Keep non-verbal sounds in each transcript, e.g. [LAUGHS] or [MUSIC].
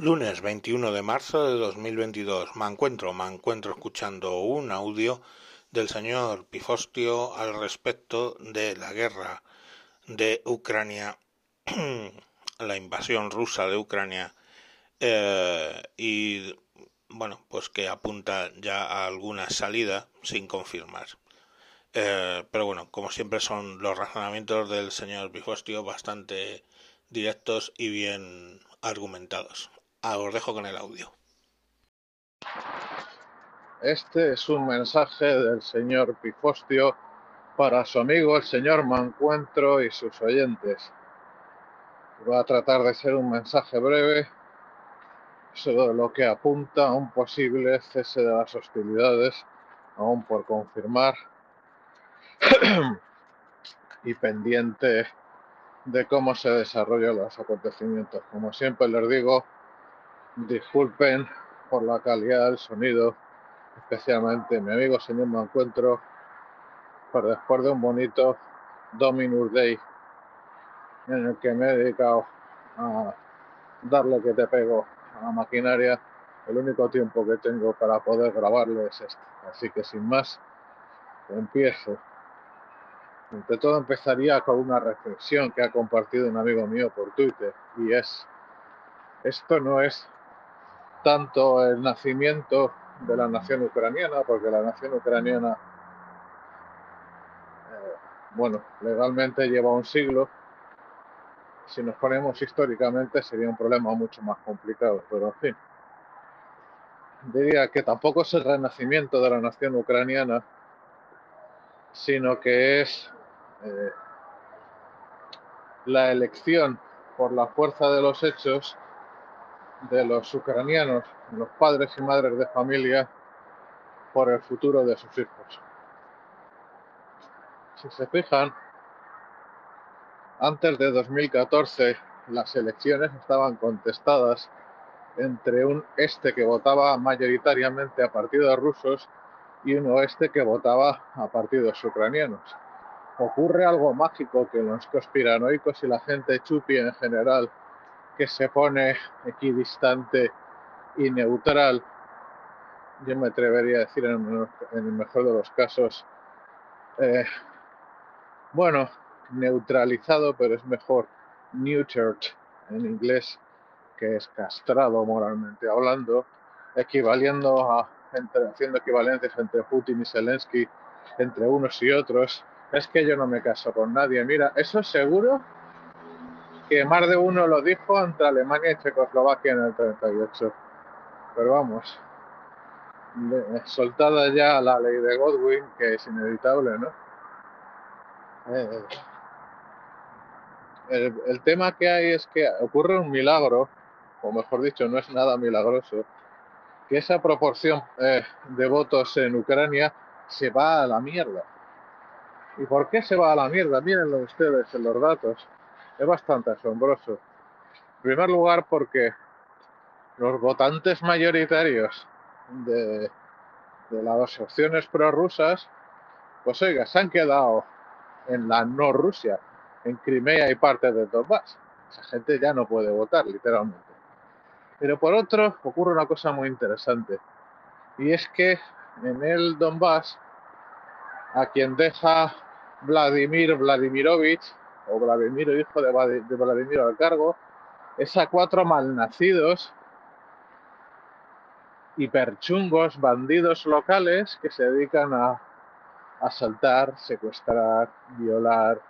Lunes 21 de marzo de 2022. Me encuentro, me encuentro escuchando un audio del señor Pifostio al respecto de la guerra de Ucrania, [CLEARS THROAT] la invasión rusa de Ucrania eh, y bueno, pues que apunta ya a alguna salida sin confirmar. Eh, pero bueno, como siempre son los razonamientos del señor Pifostio bastante directos y bien argumentados. Ah, os dejo con el audio. Este es un mensaje del señor Pifostio para su amigo el señor Mancuentro y sus oyentes. Va a tratar de ser un mensaje breve sobre lo que apunta a un posible cese de las hostilidades, aún por confirmar, [CLEARS THROAT] y pendiente de cómo se desarrollan los acontecimientos. Como siempre les digo, Disculpen por la calidad del sonido, especialmente mi amigo señor me encuentro, pero después de un bonito Dominus Day en el que me he dedicado a darle que te pego a la maquinaria, el único tiempo que tengo para poder grabarlo es este. Así que sin más, empiezo. Entre todo empezaría con una reflexión que ha compartido un amigo mío por Twitter y es, esto no es tanto el nacimiento de la nación ucraniana, porque la nación ucraniana, eh, bueno, legalmente lleva un siglo. Si nos ponemos históricamente sería un problema mucho más complicado, pero en fin. Diría que tampoco es el renacimiento de la nación ucraniana, sino que es eh, la elección por la fuerza de los hechos de los ucranianos, los padres y madres de familia, por el futuro de sus hijos. Si se fijan, antes de 2014 las elecciones estaban contestadas entre un este que votaba mayoritariamente a partidos rusos y un oeste que votaba a partidos ucranianos. Ocurre algo mágico que los conspiranoicos y la gente chupi en general que se pone equidistante y neutral, yo me atrevería a decir en el mejor de los casos, eh, bueno, neutralizado, pero es mejor neutered en inglés, que es castrado moralmente hablando, equivaliendo a, entre, haciendo equivalencias entre Putin y Zelensky, entre unos y otros. Es que yo no me caso con nadie. Mira, eso es seguro que más de uno lo dijo entre Alemania y Checoslovaquia en el 38. Pero vamos, soltada ya la ley de Godwin, que es inevitable, ¿no? El, tema que hay es que ocurre un milagro, o mejor dicho, no es nada milagroso, que esa proporción eh, de votos en Ucrania se va a la mierda. ¿Y por qué se va a la mierda? Mírenlo ustedes en los datos es bastante asombroso. En primer lugar, porque los votantes mayoritarios de, las opciones prorrusas, pues oiga, se han quedado en la no Rusia, en Crimea y parte de Donbass. Esa gente ya no puede votar, literalmente. Pero por otro, ocurre una cosa muy interesante. Y es que en el Donbass, a quien deja Vladimir Vladimirovich, o Vladimiro, hijo de, Vladimiro al cargo, es a cuatro malnacidos, hiperchungos, bandidos locales que se dedican a asaltar, secuestrar, violar,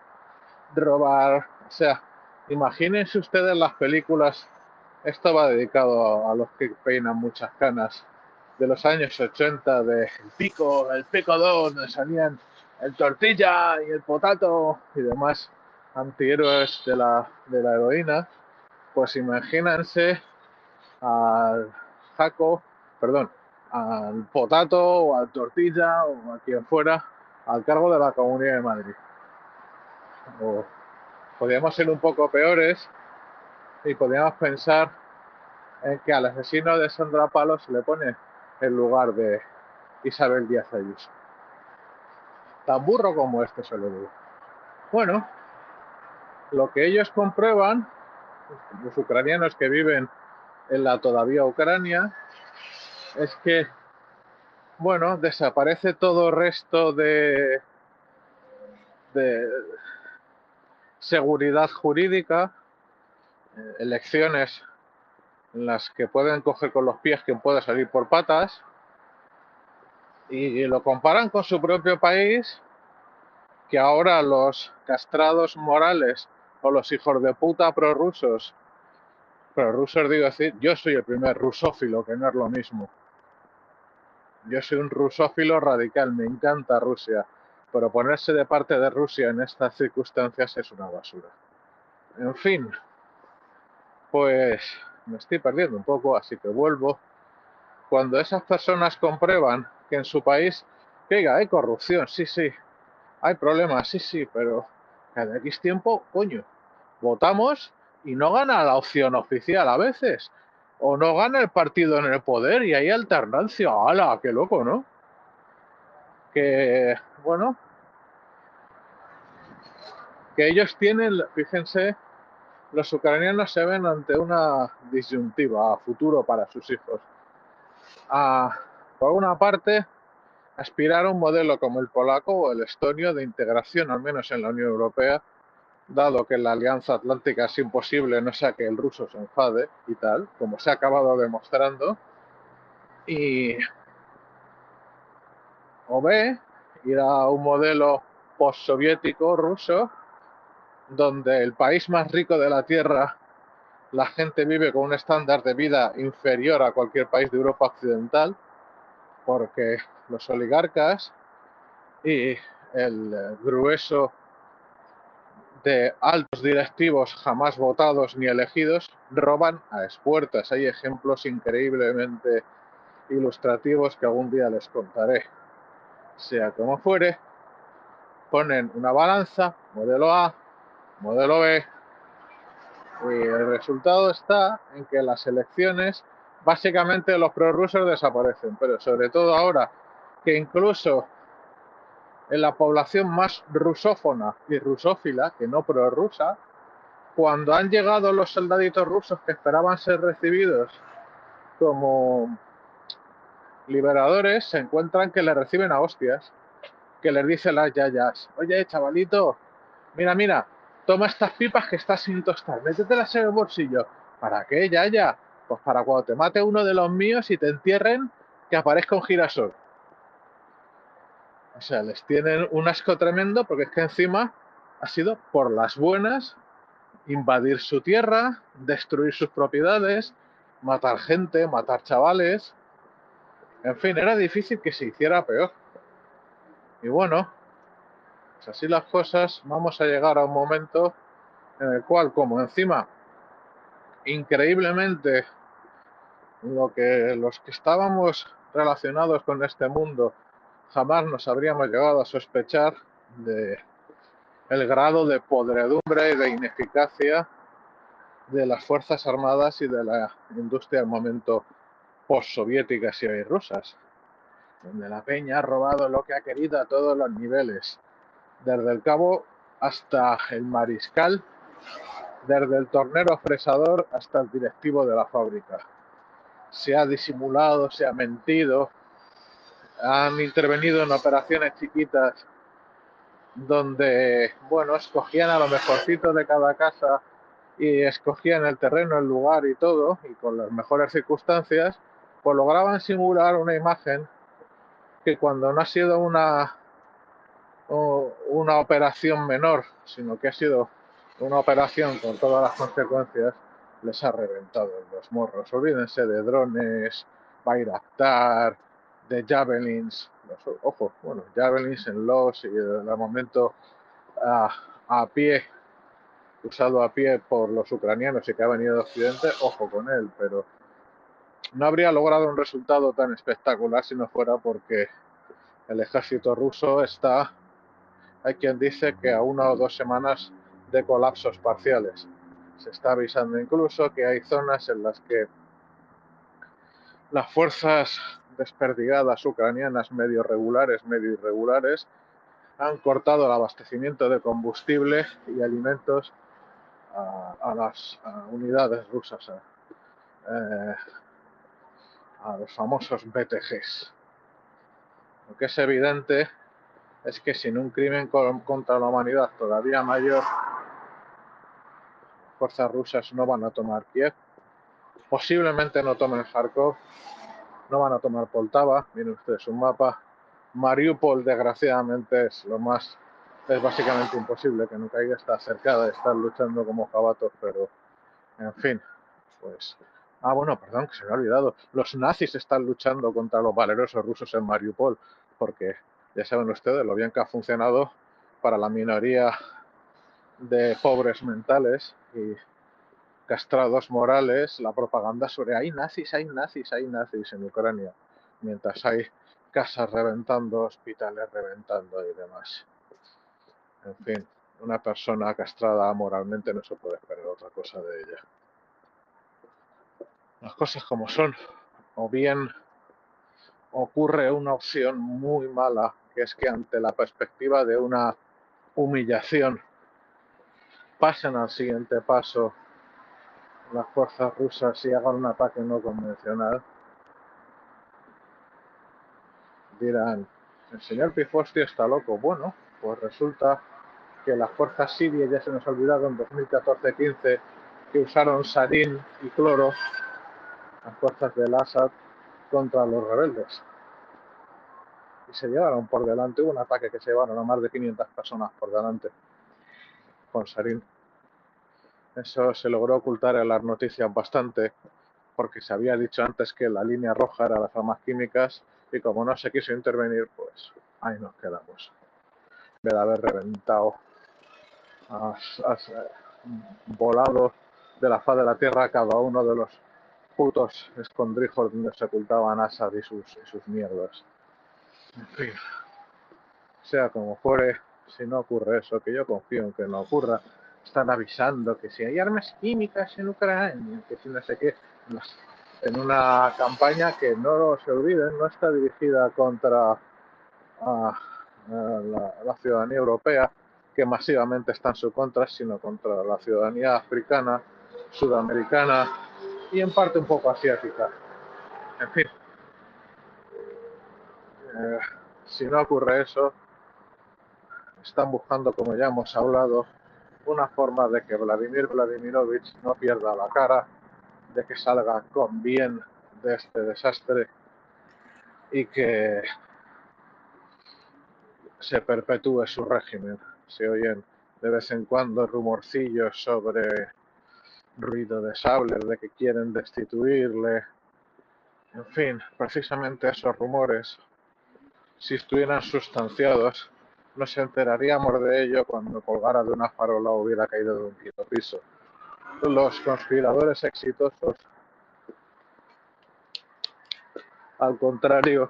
robar. O sea, imagínense ustedes las películas, esto va dedicado a, los que peinan muchas canas, de los años 80, de El Pico, El Pico 2, donde salían el tortilla y el potato y demás antihéroes de la, de la heroína, pues imagínense al Jaco, perdón, al Potato o al Tortilla o a quien fuera al cargo de la Comunidad de Madrid. O podríamos ser un poco peores y podríamos pensar en que al asesino de Sandra Palos se le pone el lugar de Isabel Díaz Ayuso. Tan burro como este se lo digo. Bueno, lo que ellos comprueban, los ucranianos que viven en la todavía Ucrania es que, bueno, desaparece todo resto de, seguridad jurídica, eh, elecciones en las que pueden coger con los pies quien puede salir por patas, y, lo comparan con su propio país, que ahora los castrados morales o los hijos de puta prorrusos, prorrusos digo decir, yo soy el primer rusófilo, que no es lo mismo. Yo soy un rusófilo radical, me encanta Rusia, pero ponerse de parte de Rusia en estas circunstancias es una basura. En fin, pues me estoy perdiendo un poco, así que vuelvo. Cuando esas personas comprueban que en su país, que hay corrupción, sí, sí, hay problemas, sí, sí, pero cada X tiempo, coño, votamos y no gana la opción oficial a veces. O no gana el partido en el poder y hay alternancia. ¡Hala! ¡Qué loco, ¿no? Que, bueno, que ellos tienen, fíjense, los ucranianos se ven ante una disyuntiva a futuro para sus hijos. A, por una parte, aspirar a un modelo como el polaco o el estonio de integración, al menos en la Unión Europea, dado que la Alianza Atlántica es imposible, no sea que el ruso se enfade y tal, como se ha acabado demostrando. Y o B, ir a un modelo postsoviético ruso, donde el país más rico de la Tierra, la gente vive con un estándar de vida inferior a cualquier país de Europa Occidental, porque los oligarcas y el grueso de altos directivos jamás votados ni elegidos roban a expuertas. Hay ejemplos increíblemente ilustrativos que algún día les contaré. Sea como fuere, ponen una balanza, modelo A, modelo B, y el resultado está en que las elecciones básicamente los prorrusos desaparecen, pero sobre todo ahora que incluso en la población más rusófona y rusófila, que no prorrusa, cuando han llegado los soldaditos rusos que esperaban ser recibidos como liberadores, se encuentran que le reciben a hostias, que les dicen las yayas, oye chavalito, mira, mira, toma estas pipas que estás sin tostar, métetelas en el bolsillo. ¿Para qué, yaya? Pues para cuando te mate uno de los míos y te entierren, que aparezca un girasol. O sea, les tienen un asco tremendo porque es que encima ha sido por las buenas invadir su tierra, destruir sus propiedades, matar gente, matar chavales. En fin, era difícil que se hiciera peor. Y bueno, pues así las cosas, vamos a llegar a un momento en el cual, como encima, increíblemente, lo que los que estábamos relacionados con este mundo jamás nos habríamos llegado a sospechar de el grado de podredumbre y de ineficacia de las Fuerzas Armadas y de la industria del momento postsoviéticas y rusas, donde la peña ha robado lo que ha querido a todos los niveles, desde el cabo hasta el mariscal, desde el tornero fresador hasta el directivo de la fábrica. Se ha disimulado, se ha mentido, han intervenido en operaciones chiquitas donde, bueno, escogían a lo mejorcito de cada casa y escogían el terreno, el lugar y todo, y con las mejores circunstancias, pues lograban simular una imagen que cuando no ha sido una, una operación menor, sino que ha sido una operación con todas las consecuencias, les ha reventado los morros. Olvídense de drones, Bayraktar, de javelins, ojo, bueno, javelins en los y el momento a, a, pie, usado a pie por los ucranianos y que ha venido de Occidente, ojo con él, pero no habría logrado un resultado tan espectacular si no fuera porque el ejército ruso está, hay quien dice que a una o dos semanas de colapsos parciales. Se está avisando incluso que hay zonas en las que las fuerzas desperdigadas ucranianas medio regulares, medio irregulares, han cortado el abastecimiento de combustible y alimentos a, las unidades rusas. eh, a los famosos BTGs. Lo que es evidente es que sin un crimen contra la humanidad todavía mayor, fuerzas rusas no van a tomar Kiev, posiblemente no tomen Kharkov, no van a tomar Poltava, miren ustedes un mapa, Mariupol desgraciadamente es lo más, es básicamente imposible que no caiga, está cercada de estar luchando como jabatos, pero en fin, pues Ah, bueno, perdón, que se me ha olvidado. Los nazis están luchando contra los valerosos rusos en Mariupol, porque ya saben ustedes lo bien que ha funcionado para la minoría de pobres mentales y castrados morales la propaganda sobre hay nazis, hay nazis, hay nazis en Ucrania, mientras hay casas reventando, hospitales reventando y demás. En fin, una persona castrada moralmente no se puede esperar otra cosa de ella las cosas como son. O bien ocurre una opción muy mala, que es que ante la perspectiva de una humillación pasen al siguiente paso las fuerzas rusas y hagan un ataque no convencional. Dirán, el señor Pifostio está loco. Bueno, pues resulta que las fuerzas sirias ya se nos olvidaron en 2014-15 que usaron sarín y cloro las fuerzas del Assad contra los rebeldes. Y se llevaron por delante, hubo un ataque que se llevaron a más de 500 personas por delante con Sarín. Eso se logró ocultar en las noticias bastante, porque se había dicho antes que la línea roja era las armas químicas, y como no se quiso intervenir, pues ahí nos quedamos. De haber reventado, has, volado de la faz de la tierra cada uno de los putos escondrijos donde se ocultaban Assad y sus, sus mierdas. En fin, sea como fuere, si no ocurre eso, que yo confío en que no ocurra, están avisando que si hay armas químicas en Ucrania, que si no sé qué, en una campaña que no se olviden, no está dirigida contra la, ciudadanía europea, que masivamente está en su contra, sino contra la ciudadanía africana, sudamericana, y en parte un poco asiática. En fin, eh, si no ocurre eso, están buscando, como ya hemos hablado, una forma de que Vladimir Vladimirovich no pierda la cara, de que salga con bien de este desastre y que se perpetúe su régimen. Se oyen de vez en cuando rumorcillos sobre ruido de sables de que quieren destituirle. En fin, precisamente esos rumores, si estuvieran sustanciados, nos enteraríamos de ello cuando colgara de una farola o hubiera caído de un quinto piso. Los conspiradores exitosos, al contrario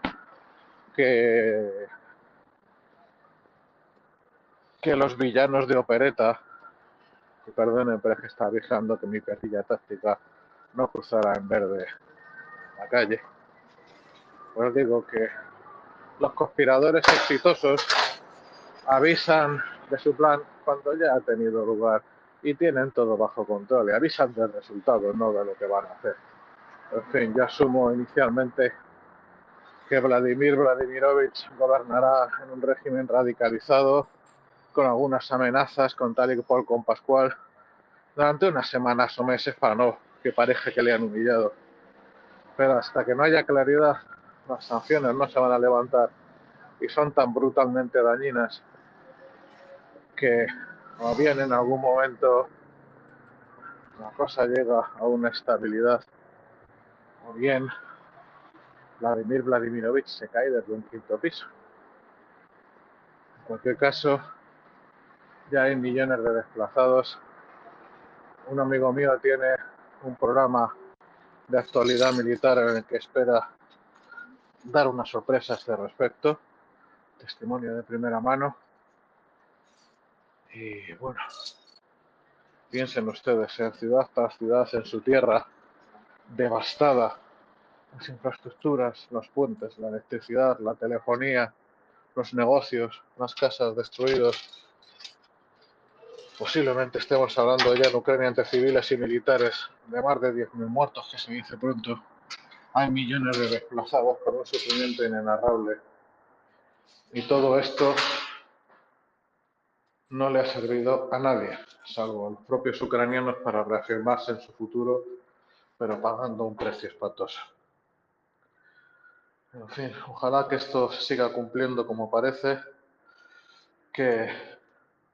que, que los villanos de opereta, perdone, pero es que está vigilando que mi perrilla táctica no cruzara en verde la calle. Pues digo que los conspiradores exitosos avisan de su plan cuando ya ha tenido lugar y tienen todo bajo control y avisan del resultado, no de lo que van a hacer. En fin, yo asumo inicialmente que Vladimir Vladimirovich gobernará en un régimen radicalizado con algunas amenazas con tal y cual con Pascual durante unas semanas o meses para no que parezca que le han humillado. Pero hasta que no haya claridad, las sanciones no se van a levantar y son tan brutalmente dañinas que o bien en algún momento la cosa llega a una estabilidad o bien Vladimir Vladimirovich se cae desde un quinto piso. En cualquier caso, ya hay millones de desplazados. Un amigo mío tiene un programa de actualidad militar en el que espera dar una sorpresa a este respecto. Testimonio de primera mano. Y bueno, piensen ustedes en ciudad tras ciudad, en su tierra devastada, las infraestructuras, los puentes, la electricidad, la telefonía, los negocios, las casas destruidos, Posiblemente estemos hablando ya en Ucrania entre civiles y militares de más de 10.000 muertos, que se dice pronto. Hay millones de desplazados por un sufrimiento inenarrable. Y todo esto no le ha servido a nadie, salvo a los propios ucranianos para reafirmarse en su futuro, pero pagando un precio espantoso. En fin, ojalá que esto siga cumpliendo como parece, que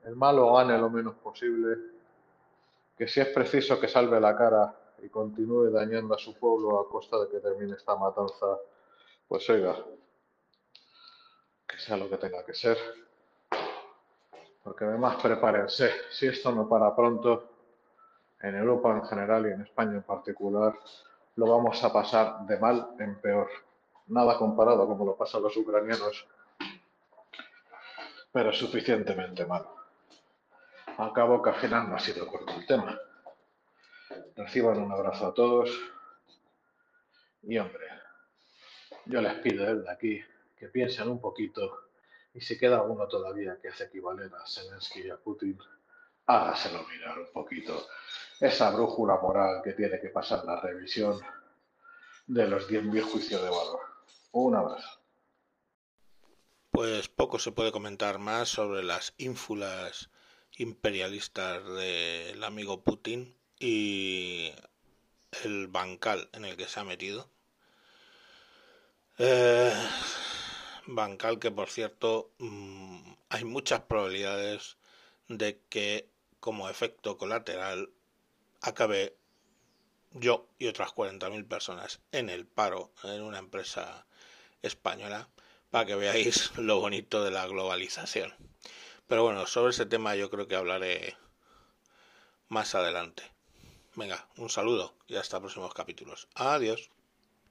el malo gane lo menos posible, que si es preciso que salve la cara y continúe dañando a su pueblo a costa de que termine esta matanza, pues oiga, que sea lo que tenga que ser. Porque además prepárense, si esto no para pronto, en Europa en general y en España en particular, lo vamos a pasar de mal en peor. Nada comparado como lo pasan los ucranianos, pero suficientemente mal. Al cabo que al final no ha sido corto el tema. Reciban un abrazo a todos y hombre, yo les pido desde aquí que piensen un poquito y si queda alguno todavía que hace equivaler a Zelensky y a Putin, hágaselo mirar un poquito. Esa brújula moral que tiene que pasar la revisión de los 10.000 juicios de valor. Un abrazo. Pues poco se puede comentar más sobre las ínfulas imperialistas del amigo Putin y el bancal en el que se ha metido. Eh, bancal que, por cierto, mm, hay muchas probabilidades de que como efecto colateral acabe yo y otras 40.000 personas en el paro en una empresa española para que veáis [LAUGHS] lo bonito de la globalización. Pero bueno, sobre ese tema yo creo que hablaré más adelante. Venga, un saludo y hasta próximos capítulos. Adiós.